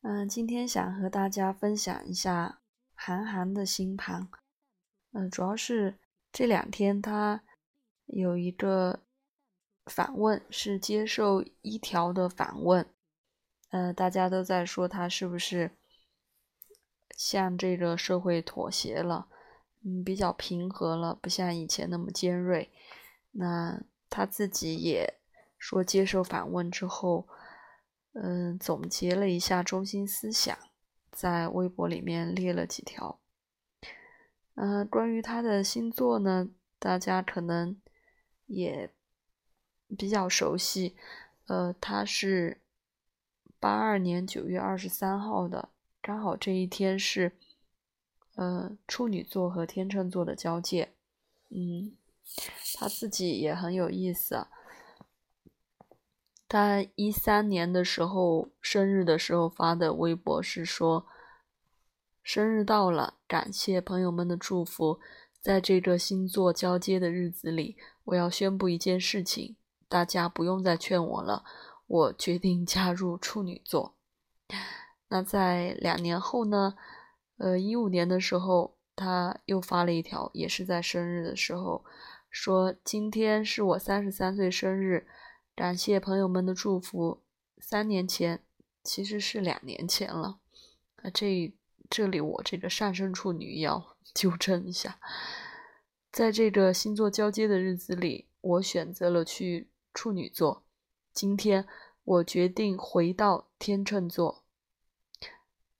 嗯，今天想和大家分享一下韩寒的星盘。嗯，主要是这两天他有一个访问，是接受一条的访问。呃，大家都在说他是不是向这个社会妥协了？嗯，比较平和了，不像以前那么尖锐。那他自己也说，接受访问之后。嗯，总结了一下中心思想，在微博里面列了几条。嗯，关于他的星座呢，大家可能也比较熟悉。呃，他是八二年九月二十三号的，刚好这一天是呃处女座和天秤座的交界。嗯，他自己也很有意思啊。他一三年的时候生日的时候发的微博是说：“生日到了，感谢朋友们的祝福。在这个星座交接的日子里，我要宣布一件事情，大家不用再劝我了，我决定加入处女座。”那在两年后呢？呃，一五年的时候，他又发了一条，也是在生日的时候，说：“今天是我三十三岁生日。”感谢朋友们的祝福。三年前，其实是两年前了。啊，这这里我这个上升处女要 纠正一下，在这个星座交接的日子里，我选择了去处女座。今天我决定回到天秤座。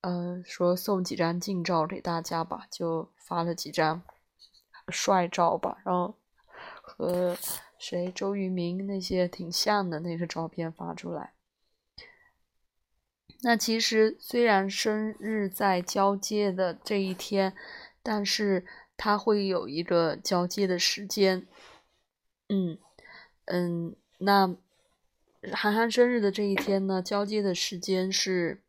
呃，说送几张近照给大家吧，就发了几张 帅照吧，然后和。谁？周渝民那些挺像的那个照片发出来。那其实虽然生日在交接的这一天，但是他会有一个交接的时间。嗯嗯，那韩寒生日的这一天呢，交接的时间是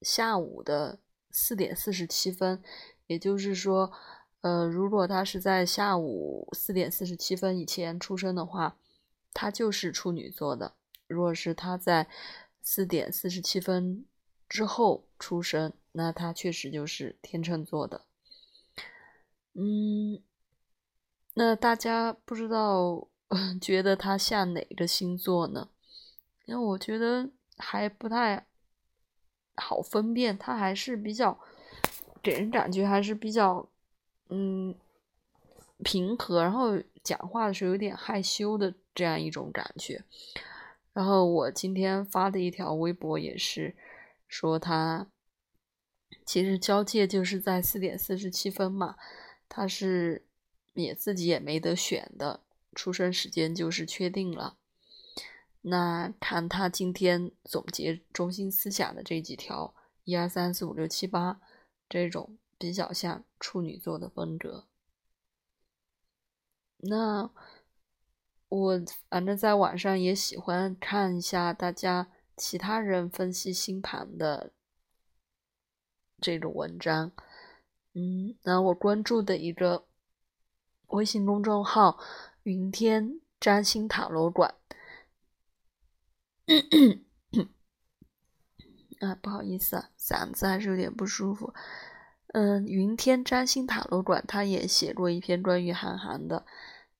下午的四点四十七分，也就是说。呃，如果他是在下午四点四十七分以前出生的话，他就是处女座的；如果是他在四点四十七分之后出生，那他确实就是天秤座的。嗯，那大家不知道 觉得他像哪个星座呢？因为我觉得还不太好分辨，他还是比较给人感觉还是比较。嗯，平和，然后讲话的时候有点害羞的这样一种感觉。然后我今天发的一条微博也是说他其实交界就是在四点四十七分嘛，他是也自己也没得选的，出生时间就是确定了。那看他今天总结中心思想的这几条，一二三四五六七八这种。比较像处女座的风格。那我反正在网上也喜欢看一下大家其他人分析星盘的这种文章。嗯，那我关注的一个微信公众号“云天占星塔罗馆”。啊，不好意思啊，嗓子还是有点不舒服。嗯，云天占星塔罗馆，他也写过一篇关于韩寒的。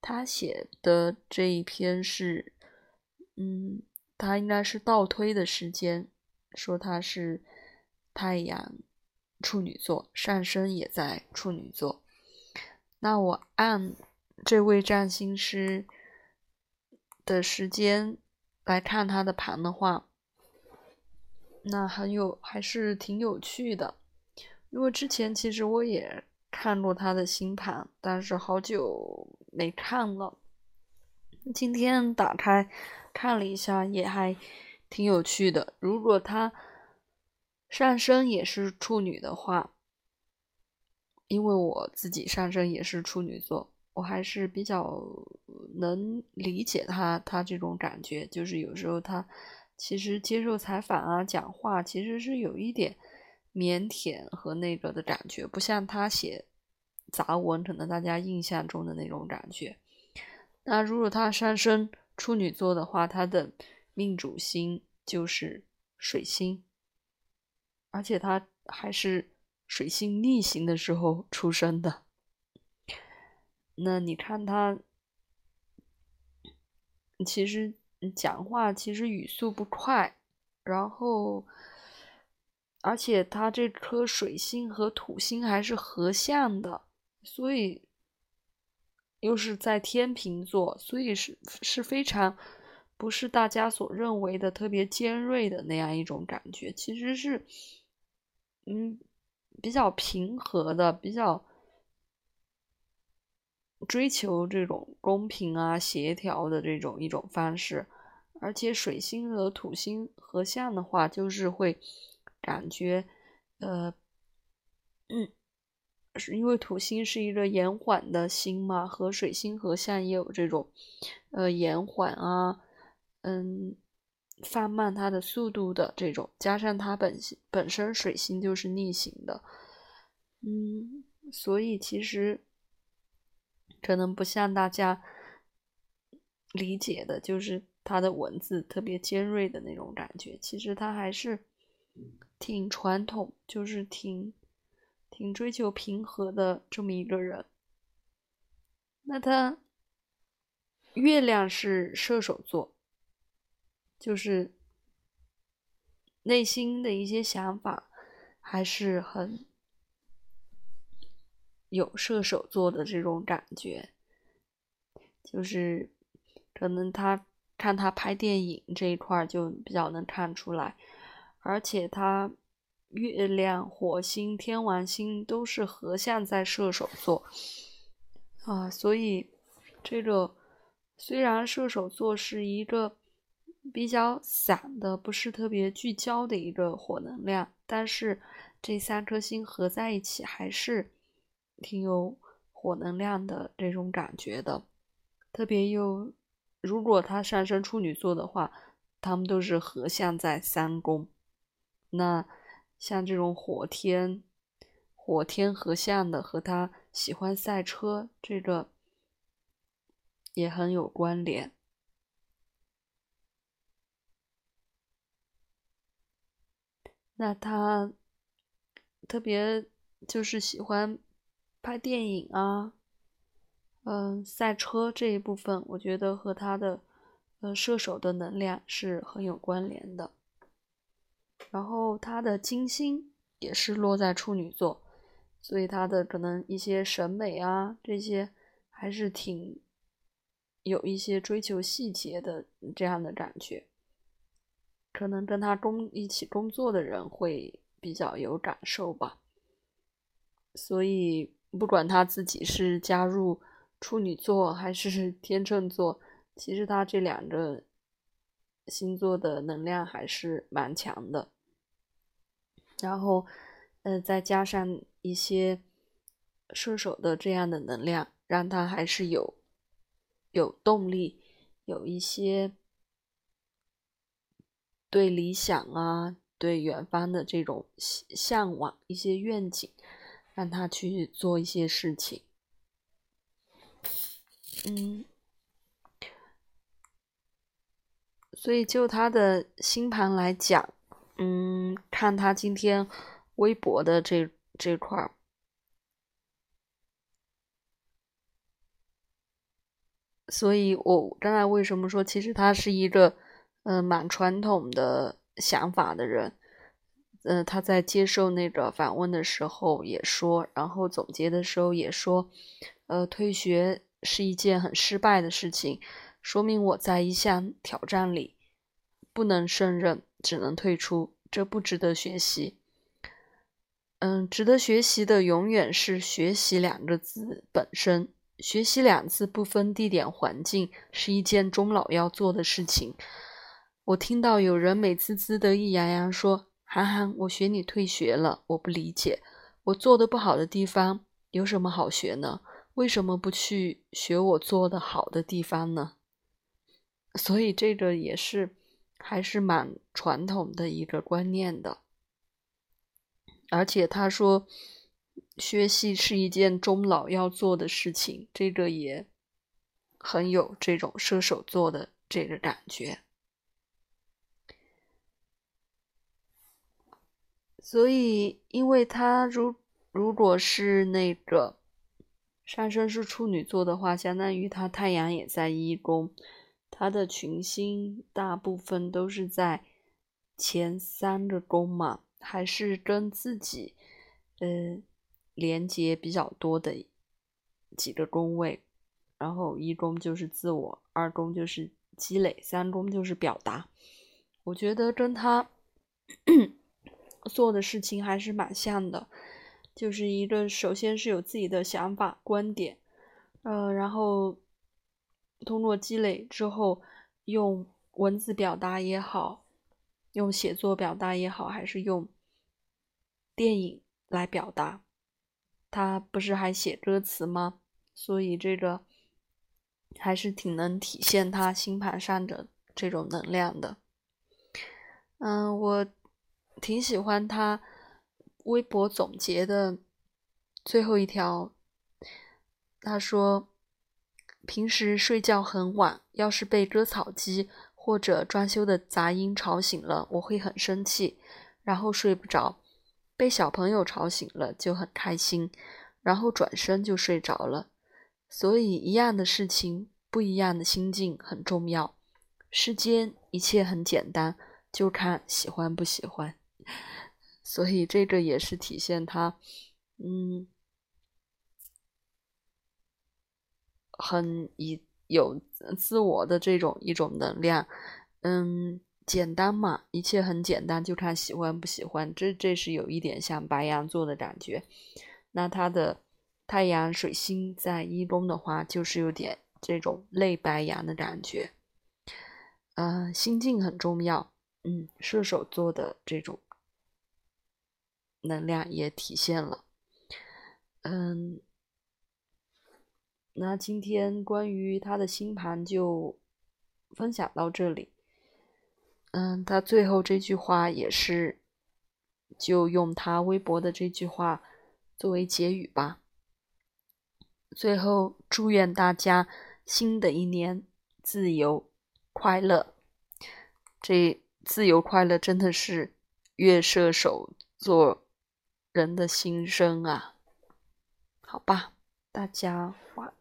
他写的这一篇是，嗯，他应该是倒推的时间，说他是太阳处女座，上升也在处女座。那我按这位占星师的时间来看他的盘的话，那很有，还是挺有趣的。因为之前其实我也看过他的星盘，但是好久没看了。今天打开看了一下，也还挺有趣的。如果他上升也是处女的话，因为我自己上升也是处女座，我还是比较能理解他他这种感觉。就是有时候他其实接受采访啊、讲话，其实是有一点。腼腆和那个的感觉，不像他写杂文，可能大家印象中的那种感觉。那如果他上升处女座的话，他的命主星就是水星。而且他还是水星逆行的时候出生的。那你看他，其实讲话其实语速不快，然后，而且他这颗水星和土星还是合相的，所以又是在天平座，所以是是非常不是大家所认为的特别尖锐的那样一种感觉，其实是，嗯，比较平和的，比较。追求这种公平啊、协调的这种一种方式，而且水星和土星合相的话，就是会感觉，呃，嗯，是因为土星是一个延缓的星嘛，和水星合相也有这种，呃，延缓啊，嗯，放慢它的速度的这种，加上它本本身水星就是逆行的，嗯，所以其实。可能不像大家理解的，就是他的文字特别尖锐的那种感觉。其实他还是挺传统，就是挺挺追求平和的这么一个人。那他月亮是射手座，就是内心的一些想法还是很。有射手座的这种感觉，就是可能他看他拍电影这一块就比较能看出来，而且他月亮、火星、天王星都是合相在射手座啊，所以这个虽然射手座是一个比较散的、不是特别聚焦的一个火能量，但是这三颗星合在一起还是。挺有火能量的这种感觉的，特别又如果他上升处女座的话，他们都是合相在三宫。那像这种火天、火天合相的，和他喜欢赛车这个也很有关联。那他特别就是喜欢。拍电影啊，嗯，赛车这一部分，我觉得和他的呃射手的能量是很有关联的。然后他的金星也是落在处女座，所以他的可能一些审美啊这些还是挺有一些追求细节的这样的感觉，可能跟他工一起工作的人会比较有感受吧，所以。不管他自己是加入处女座还是天秤座，其实他这两个星座的能量还是蛮强的。然后，呃，再加上一些射手的这样的能量，让他还是有有动力，有一些对理想啊、对远方的这种向往、一些愿景。让他去做一些事情，嗯，所以就他的星盘来讲，嗯，看他今天微博的这这块儿，所以我刚才为什么说，其实他是一个嗯蛮传统的想法的人。嗯，他在接受那个访问的时候也说，然后总结的时候也说，呃，退学是一件很失败的事情，说明我在一项挑战里不能胜任，只能退出，这不值得学习。嗯，值得学习的永远是“学习”两个字本身，“学习”两字不分地点环境，是一件终老要做的事情。我听到有人美滋滋得意洋洋说。涵涵，我学你退学了，我不理解，我做的不好的地方有什么好学呢？为什么不去学我做的好的地方呢？所以这个也是还是蛮传统的一个观念的。而且他说，学习是一件终老要做的事情，这个也很有这种射手座的这个感觉。所以，因为他如如果是那个上升是处女座的话，相当于他太阳也在一宫，他的群星大部分都是在前三个宫嘛，还是跟自己呃连接比较多的几个宫位。然后一宫就是自我，二宫就是积累，三宫就是表达。我觉得跟他 做的事情还是蛮像的，就是一个首先是有自己的想法观点，呃，然后通过积累之后，用文字表达也好，用写作表达也好，还是用电影来表达，他不是还写歌词吗？所以这个。还是挺能体现他星盘上的这种能量的。嗯，我挺喜欢他微博总结的最后一条。他说：“平时睡觉很晚，要是被割草机或者装修的杂音吵醒了，我会很生气，然后睡不着；被小朋友吵醒了就很开心，然后转身就睡着了。”所以，一样的事情，不一样的心境很重要。世间一切很简单，就看喜欢不喜欢。所以，这个也是体现他，嗯，很以有自我的这种一种能量。嗯，简单嘛，一切很简单，就看喜欢不喜欢。这这是有一点像白羊座的感觉。那他的。太阳、水星在一宫的话，就是有点这种类白羊的感觉。呃，心境很重要。嗯，射手座的这种能量也体现了。嗯，那今天关于他的星盘就分享到这里。嗯，他最后这句话也是，就用他微博的这句话作为结语吧。最后，祝愿大家新的一年自由快乐。这自由快乐真的是月射手座人的心声啊！好吧，大家晚。